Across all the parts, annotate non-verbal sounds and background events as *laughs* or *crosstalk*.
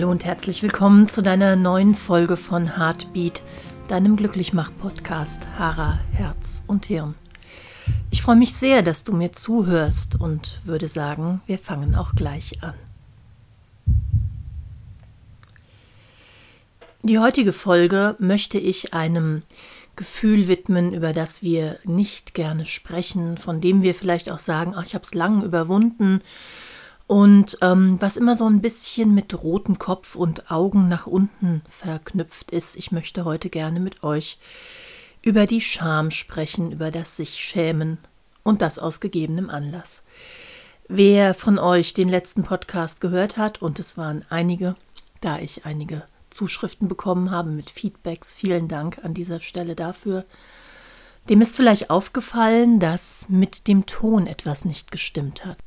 Hallo und herzlich willkommen zu deiner neuen Folge von Heartbeat, deinem Glücklichmach-Podcast Hara, Herz und Hirn. Ich freue mich sehr, dass du mir zuhörst und würde sagen, wir fangen auch gleich an. Die heutige Folge möchte ich einem Gefühl widmen, über das wir nicht gerne sprechen, von dem wir vielleicht auch sagen, ach, ich habe es lang überwunden und ähm, was immer so ein bisschen mit rotem Kopf und Augen nach unten verknüpft ist. Ich möchte heute gerne mit euch über die Scham sprechen, über das sich schämen und das aus gegebenem Anlass. Wer von euch den letzten Podcast gehört hat, und es waren einige, da ich einige Zuschriften bekommen habe mit Feedbacks. Vielen Dank an dieser Stelle dafür. Dem ist vielleicht aufgefallen, dass mit dem Ton etwas nicht gestimmt hat.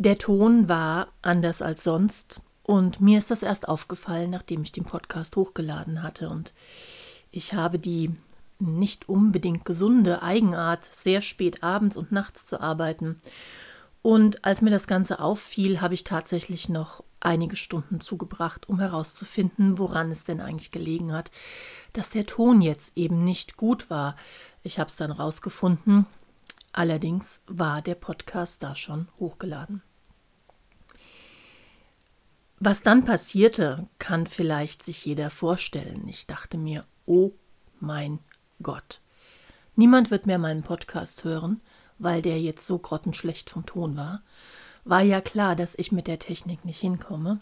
Der Ton war anders als sonst und mir ist das erst aufgefallen, nachdem ich den Podcast hochgeladen hatte und ich habe die nicht unbedingt gesunde Eigenart, sehr spät abends und nachts zu arbeiten. Und als mir das Ganze auffiel, habe ich tatsächlich noch einige Stunden zugebracht, um herauszufinden, woran es denn eigentlich gelegen hat, dass der Ton jetzt eben nicht gut war. Ich habe es dann rausgefunden. Allerdings war der Podcast da schon hochgeladen. Was dann passierte, kann vielleicht sich jeder vorstellen. Ich dachte mir, oh mein Gott. Niemand wird mehr meinen Podcast hören, weil der jetzt so grottenschlecht vom Ton war war ja klar, dass ich mit der Technik nicht hinkomme.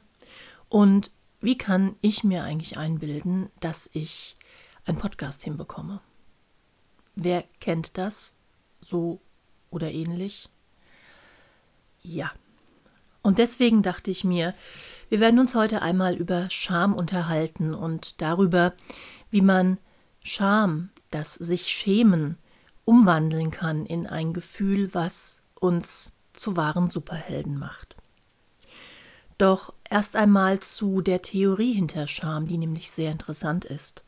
Und wie kann ich mir eigentlich einbilden, dass ich einen Podcast hinbekomme? Wer kennt das so oder ähnlich? Ja. Und deswegen dachte ich mir, wir werden uns heute einmal über Scham unterhalten und darüber, wie man Scham, das sich schämen, umwandeln kann in ein Gefühl, was uns zu wahren Superhelden macht. Doch erst einmal zu der Theorie hinter Scham, die nämlich sehr interessant ist.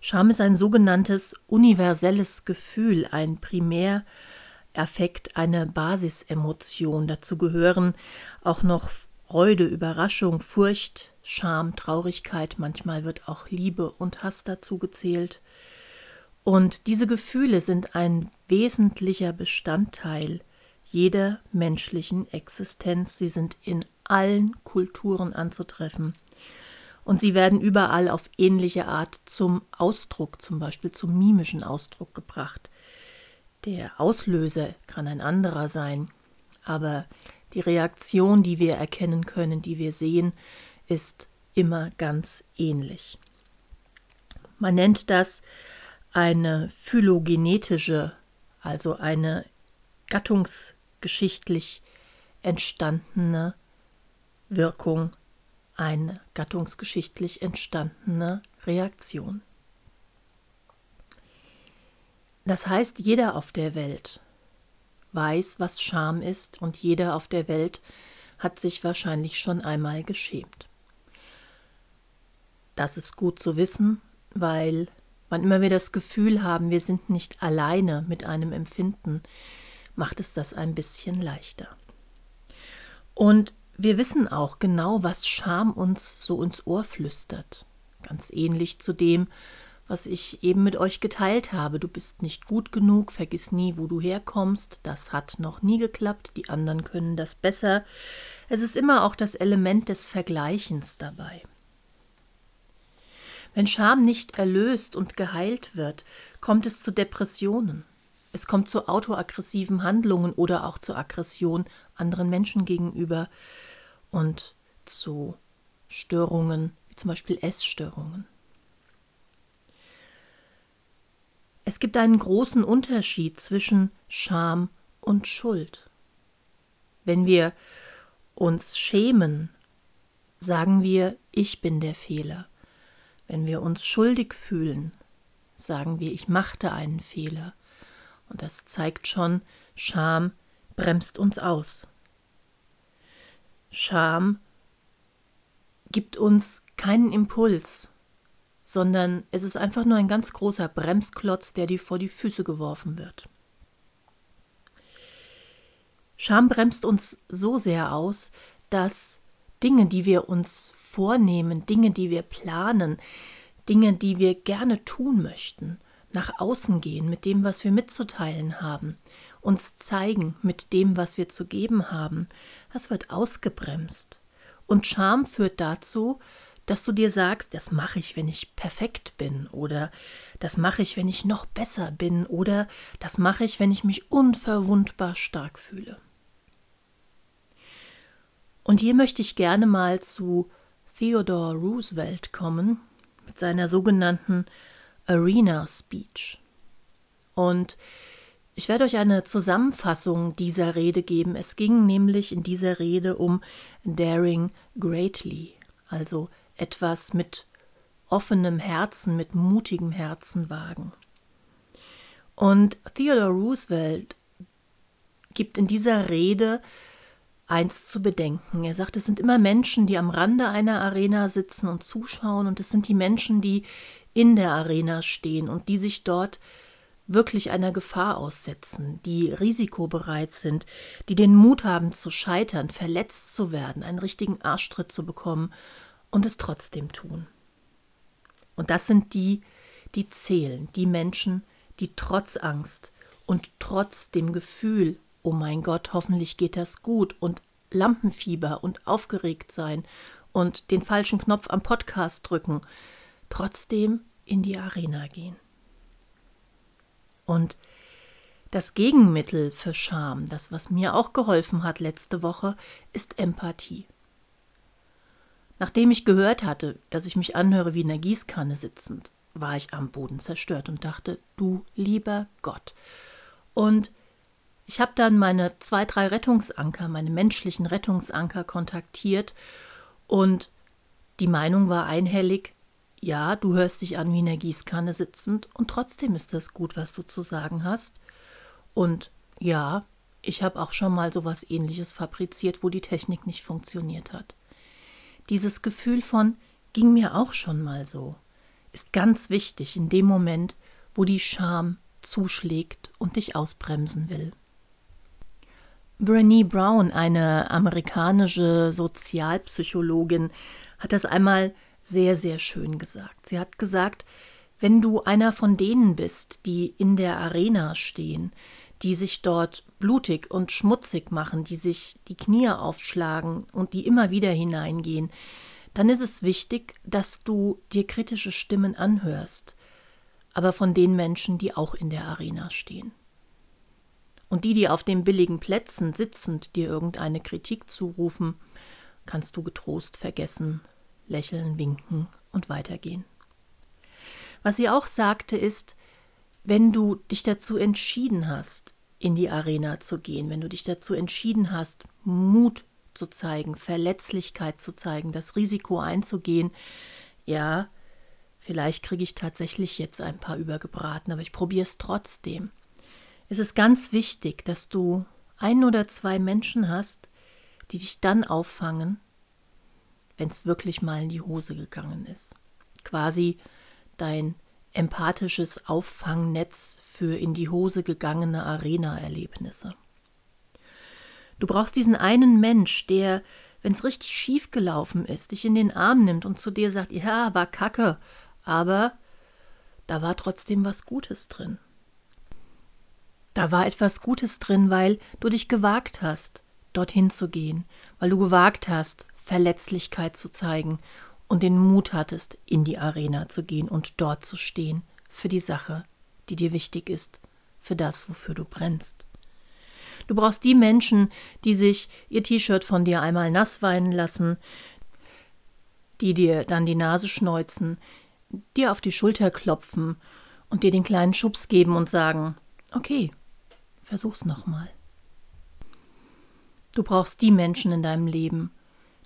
Scham ist ein sogenanntes universelles Gefühl, ein Primäraffekt, eine Basisemotion. Dazu gehören auch noch Freude, Überraschung, Furcht, Scham, Traurigkeit, manchmal wird auch Liebe und Hass dazu gezählt. Und diese Gefühle sind ein wesentlicher Bestandteil jeder menschlichen Existenz. Sie sind in allen Kulturen anzutreffen. Und sie werden überall auf ähnliche Art zum Ausdruck, zum Beispiel zum mimischen Ausdruck gebracht. Der Auslöser kann ein anderer sein, aber die Reaktion, die wir erkennen können, die wir sehen, ist immer ganz ähnlich. Man nennt das eine phylogenetische, also eine Gattungs geschichtlich entstandene Wirkung, eine gattungsgeschichtlich entstandene Reaktion. Das heißt, jeder auf der Welt weiß, was Scham ist, und jeder auf der Welt hat sich wahrscheinlich schon einmal geschämt. Das ist gut zu wissen, weil wann immer wir das Gefühl haben, wir sind nicht alleine mit einem Empfinden, macht es das ein bisschen leichter. Und wir wissen auch genau, was Scham uns so ins Ohr flüstert. Ganz ähnlich zu dem, was ich eben mit euch geteilt habe. Du bist nicht gut genug, vergiss nie, wo du herkommst. Das hat noch nie geklappt, die anderen können das besser. Es ist immer auch das Element des Vergleichens dabei. Wenn Scham nicht erlöst und geheilt wird, kommt es zu Depressionen. Es kommt zu autoaggressiven Handlungen oder auch zu Aggression anderen Menschen gegenüber und zu Störungen, wie zum Beispiel Essstörungen. Es gibt einen großen Unterschied zwischen Scham und Schuld. Wenn wir uns schämen, sagen wir, ich bin der Fehler. Wenn wir uns schuldig fühlen, sagen wir, ich machte einen Fehler. Und das zeigt schon, Scham bremst uns aus. Scham gibt uns keinen Impuls, sondern es ist einfach nur ein ganz großer Bremsklotz, der dir vor die Füße geworfen wird. Scham bremst uns so sehr aus, dass Dinge, die wir uns vornehmen, Dinge, die wir planen, Dinge, die wir gerne tun möchten, nach außen gehen mit dem, was wir mitzuteilen haben, uns zeigen mit dem, was wir zu geben haben, das wird ausgebremst. Und Scham führt dazu, dass du dir sagst, das mache ich, wenn ich perfekt bin oder das mache ich, wenn ich noch besser bin oder das mache ich, wenn ich mich unverwundbar stark fühle. Und hier möchte ich gerne mal zu Theodore Roosevelt kommen mit seiner sogenannten Arena Speech. Und ich werde euch eine Zusammenfassung dieser Rede geben. Es ging nämlich in dieser Rede um Daring Greatly, also etwas mit offenem Herzen, mit mutigem Herzen wagen. Und Theodore Roosevelt gibt in dieser Rede eins zu bedenken. Er sagt, es sind immer Menschen, die am Rande einer Arena sitzen und zuschauen, und es sind die Menschen, die in der Arena stehen und die sich dort wirklich einer Gefahr aussetzen, die risikobereit sind, die den Mut haben zu scheitern, verletzt zu werden, einen richtigen Arschtritt zu bekommen und es trotzdem tun. Und das sind die, die zählen, die Menschen, die trotz Angst und trotz dem Gefühl, oh mein Gott, hoffentlich geht das gut und Lampenfieber und aufgeregt sein und den falschen Knopf am Podcast drücken, trotzdem in die Arena gehen. Und das Gegenmittel für Scham, das was mir auch geholfen hat letzte Woche, ist Empathie. Nachdem ich gehört hatte, dass ich mich anhöre wie in der Gießkanne sitzend, war ich am Boden zerstört und dachte, du lieber Gott. Und ich habe dann meine zwei, drei Rettungsanker, meine menschlichen Rettungsanker kontaktiert und die Meinung war einhellig, ja, du hörst dich an wie in der Gießkanne sitzend und trotzdem ist das gut, was du zu sagen hast. Und ja, ich habe auch schon mal sowas ähnliches fabriziert, wo die Technik nicht funktioniert hat. Dieses Gefühl von ging mir auch schon mal so ist ganz wichtig in dem Moment, wo die Scham zuschlägt und dich ausbremsen will. Brené Brown, eine amerikanische Sozialpsychologin, hat das einmal sehr, sehr schön gesagt. Sie hat gesagt, wenn du einer von denen bist, die in der Arena stehen, die sich dort blutig und schmutzig machen, die sich die Knie aufschlagen und die immer wieder hineingehen, dann ist es wichtig, dass du dir kritische Stimmen anhörst, aber von den Menschen, die auch in der Arena stehen. Und die, die auf den billigen Plätzen sitzend dir irgendeine Kritik zurufen, kannst du getrost vergessen, lächeln, winken und weitergehen. Was sie auch sagte ist, wenn du dich dazu entschieden hast, in die Arena zu gehen, wenn du dich dazu entschieden hast, Mut zu zeigen, Verletzlichkeit zu zeigen, das Risiko einzugehen, ja, vielleicht kriege ich tatsächlich jetzt ein paar übergebraten, aber ich probiere es trotzdem. Es ist ganz wichtig, dass du ein oder zwei Menschen hast, die dich dann auffangen, wenn es wirklich mal in die Hose gegangen ist. Quasi dein empathisches Auffangnetz für in die Hose gegangene Arena-Erlebnisse. Du brauchst diesen einen Mensch, der, wenn es richtig schief gelaufen ist, dich in den Arm nimmt und zu dir sagt, ja, war kacke, aber da war trotzdem was Gutes drin. Da war etwas Gutes drin, weil du dich gewagt hast, dorthin zu gehen, weil du gewagt hast, Verletzlichkeit zu zeigen und den Mut hattest, in die Arena zu gehen und dort zu stehen für die Sache, die dir wichtig ist, für das, wofür du brennst. Du brauchst die Menschen, die sich ihr T-Shirt von dir einmal nass weinen lassen, die dir dann die Nase schneuzen, dir auf die Schulter klopfen und dir den kleinen Schubs geben und sagen, okay, versuch's nochmal. Du brauchst die Menschen in deinem Leben,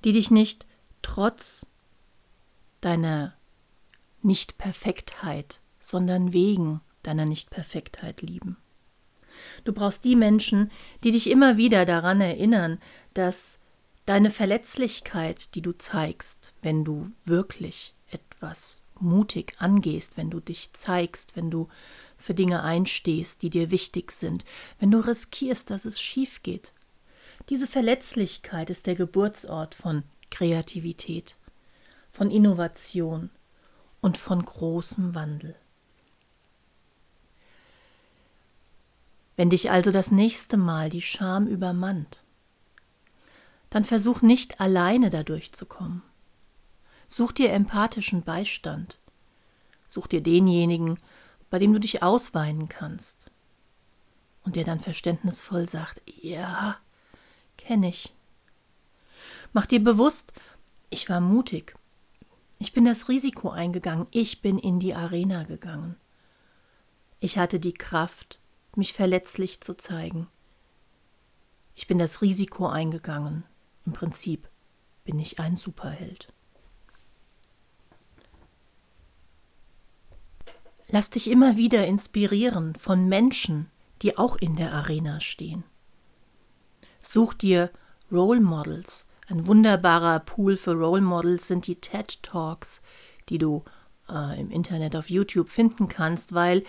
die dich nicht trotz deiner Nichtperfektheit, sondern wegen deiner Nichtperfektheit lieben. Du brauchst die Menschen, die dich immer wieder daran erinnern, dass deine Verletzlichkeit, die du zeigst, wenn du wirklich etwas mutig angehst, wenn du dich zeigst, wenn du für Dinge einstehst, die dir wichtig sind, wenn du riskierst, dass es schief geht. Diese Verletzlichkeit ist der Geburtsort von Kreativität, von Innovation und von großem Wandel. Wenn dich also das nächste Mal die Scham übermannt, dann versuch nicht alleine dadurch zu kommen. Such dir empathischen Beistand. Such dir denjenigen, bei dem du dich ausweinen kannst. Und der dann verständnisvoll sagt, ja, kenne ich. Mach dir bewusst, ich war mutig. Ich bin das Risiko eingegangen. Ich bin in die Arena gegangen. Ich hatte die Kraft, mich verletzlich zu zeigen. Ich bin das Risiko eingegangen. Im Prinzip bin ich ein Superheld. Lass dich immer wieder inspirieren von Menschen, die auch in der Arena stehen. Such dir Role Models. Ein wunderbarer Pool für Role Models sind die TED Talks, die du äh, im Internet auf YouTube finden kannst, weil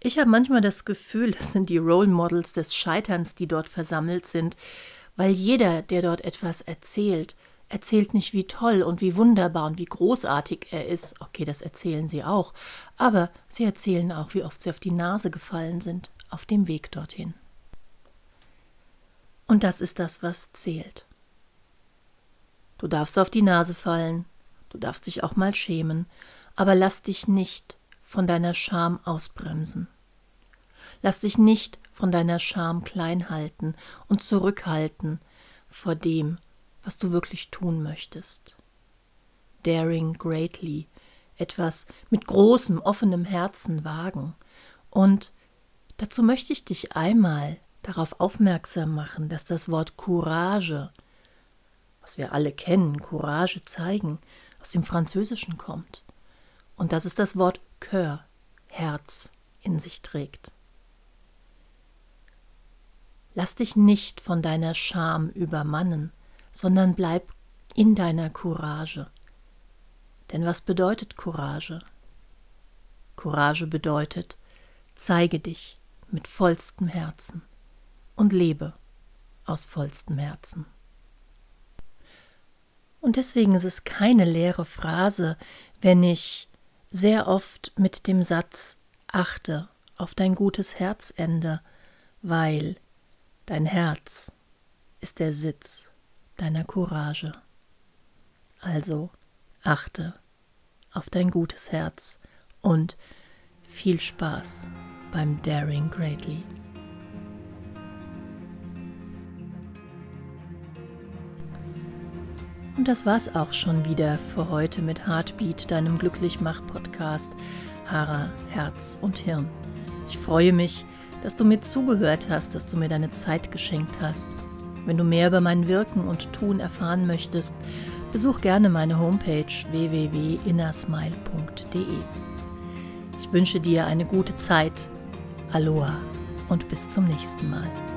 ich habe manchmal das Gefühl, *laughs* das sind die Role Models des Scheiterns, die dort versammelt sind, weil jeder, der dort etwas erzählt, erzählt nicht, wie toll und wie wunderbar und wie großartig er ist. Okay, das erzählen sie auch, aber sie erzählen auch, wie oft sie auf die Nase gefallen sind auf dem Weg dorthin. Und das ist das, was zählt. Du darfst auf die Nase fallen, du darfst dich auch mal schämen, aber lass dich nicht von deiner Scham ausbremsen. Lass dich nicht von deiner Scham klein halten und zurückhalten vor dem, was du wirklich tun möchtest. Daring greatly, etwas mit großem, offenem Herzen wagen. Und dazu möchte ich dich einmal darauf aufmerksam machen, dass das Wort Courage, was wir alle kennen, Courage zeigen, aus dem Französischen kommt. Und dass es das Wort Cœur, Herz, in sich trägt. Lass dich nicht von deiner Scham übermannen, sondern bleib in deiner Courage. Denn was bedeutet Courage? Courage bedeutet, zeige dich mit vollstem Herzen und lebe aus vollstem Herzen. Und deswegen ist es keine leere Phrase, wenn ich sehr oft mit dem Satz achte auf dein gutes Herz ende, weil Dein Herz ist der Sitz deiner Courage. Also achte auf dein gutes Herz und viel Spaß beim Daring Greatly. Und das war's auch schon wieder für heute mit Heartbeat, deinem Glücklichmach-Podcast Hara, Herz und Hirn. Ich freue mich, dass du mir zugehört hast, dass du mir deine Zeit geschenkt hast. Wenn du mehr über mein Wirken und Tun erfahren möchtest, besuch gerne meine Homepage www.innersmile.de. Ich wünsche dir eine gute Zeit. Aloha und bis zum nächsten Mal.